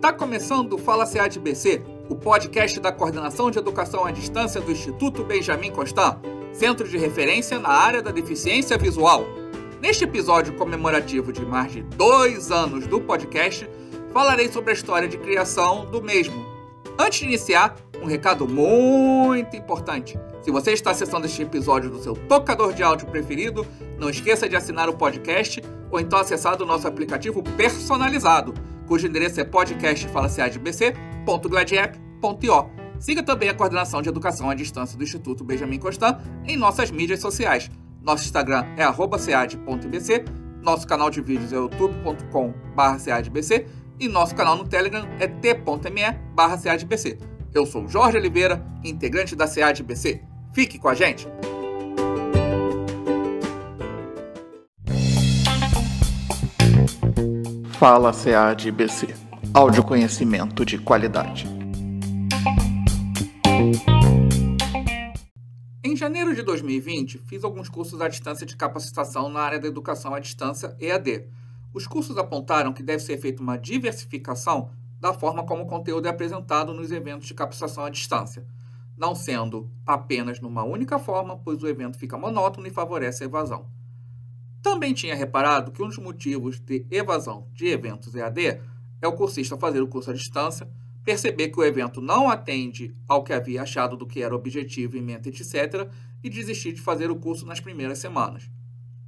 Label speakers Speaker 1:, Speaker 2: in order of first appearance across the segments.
Speaker 1: Está começando o Fala CADBC, o podcast da Coordenação de Educação à Distância do Instituto Benjamin Constant, centro de referência na área da deficiência visual. Neste episódio comemorativo de mais de dois anos do podcast, falarei sobre a história de criação do mesmo. Antes de iniciar, um recado muito importante. Se você está acessando este episódio do seu tocador de áudio preferido, não esqueça de assinar o podcast ou então acessar o nosso aplicativo personalizado, cujo endereço é podcastfalaciadbc.gladiapp.io. Siga também a coordenação de educação à distância do Instituto Benjamin Constant em nossas mídias sociais. Nosso Instagram é @cead.bc, nosso canal de vídeos é youtube.com/ceadbc e nosso canal no Telegram é t.me/ceadbc. Eu sou Jorge Oliveira, integrante da CADBC. Fique com a gente!
Speaker 2: Fala CADBC. Áudio conhecimento de qualidade.
Speaker 1: Em janeiro de 2020, fiz alguns cursos à distância de capacitação na área da educação à distância EAD. Os cursos apontaram que deve ser feita uma diversificação da forma como o conteúdo é apresentado nos eventos de capacitação à distância, não sendo apenas numa única forma, pois o evento fica monótono e favorece a evasão. Também tinha reparado que um dos motivos de evasão de eventos EAD é o cursista fazer o curso à distância, perceber que o evento não atende ao que havia achado do que era objetivo em mente, etc., e desistir de fazer o curso nas primeiras semanas.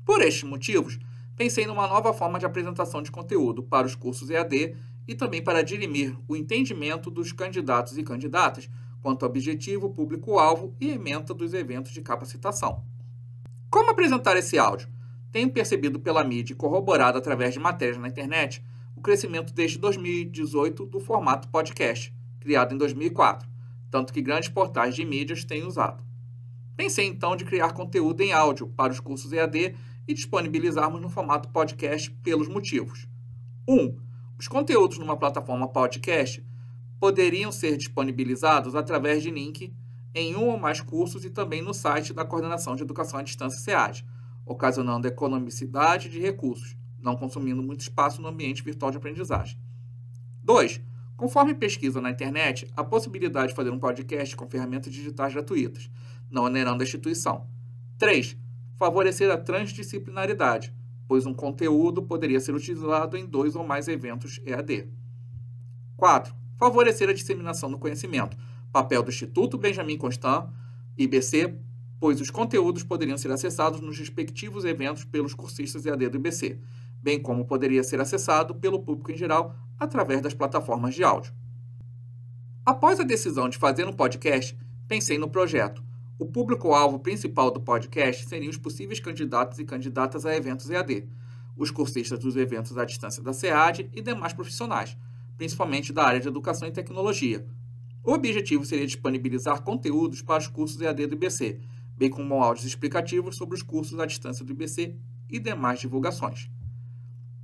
Speaker 1: Por estes motivos, pensei numa nova forma de apresentação de conteúdo para os cursos EAD e também para dirimir o entendimento dos candidatos e candidatas quanto ao objetivo, público-alvo e ementa dos eventos de capacitação. Como apresentar esse áudio? Tenho percebido pela mídia corroborado através de matérias na internet o crescimento desde 2018 do formato podcast, criado em 2004, tanto que grandes portais de mídias têm usado. Pensei então de criar conteúdo em áudio para os cursos EAD e disponibilizarmos no formato podcast pelos motivos. 1. Um, os conteúdos numa plataforma podcast poderiam ser disponibilizados através de link em um ou mais cursos e também no site da Coordenação de Educação à Distância SEAD, ocasionando economicidade de recursos, não consumindo muito espaço no ambiente virtual de aprendizagem. 2. Conforme pesquisa na internet, a possibilidade de fazer um podcast com ferramentas digitais gratuitas, não onerando a instituição. 3. Favorecer a transdisciplinaridade, pois um conteúdo poderia ser utilizado em dois ou mais eventos EAD. 4. Favorecer a disseminação do conhecimento, papel do Instituto Benjamin Constant, IBC, pois os conteúdos poderiam ser acessados nos respectivos eventos pelos cursistas EAD do IBC, bem como poderia ser acessado pelo público em geral através das plataformas de áudio. Após a decisão de fazer um podcast, pensei no projeto o público-alvo principal do podcast seriam os possíveis candidatos e candidatas a eventos EAD, os cursistas dos eventos à distância da SEAD e demais profissionais, principalmente da área de educação e tecnologia. O objetivo seria disponibilizar conteúdos para os cursos EAD do IBC, bem como áudios explicativos sobre os cursos à distância do IBC e demais divulgações.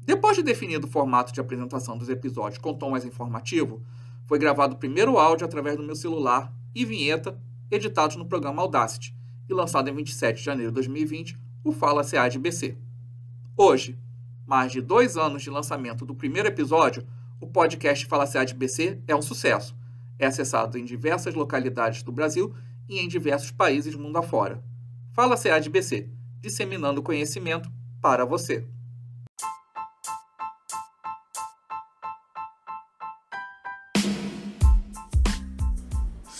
Speaker 1: Depois de definido o formato de apresentação dos episódios com tom mais informativo, foi gravado o primeiro áudio através do meu celular e vinheta editados no programa Audacity e lançado em 27 de janeiro de 2020, o Fala CADBC. Hoje, mais de dois anos de lançamento do primeiro episódio, o podcast Fala CADBC é um sucesso. É acessado em diversas localidades do Brasil e em diversos países mundo afora. Fala CADBC, disseminando conhecimento para você.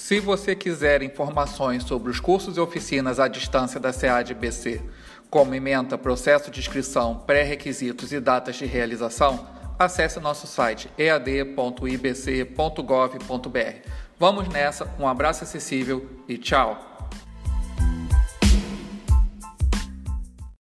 Speaker 2: Se você quiser informações sobre os cursos e oficinas à distância da SEAD-BC, como ementa, processo de inscrição, pré-requisitos e datas de realização, acesse nosso site ead.ibc.gov.br. Vamos nessa, um abraço acessível e tchau!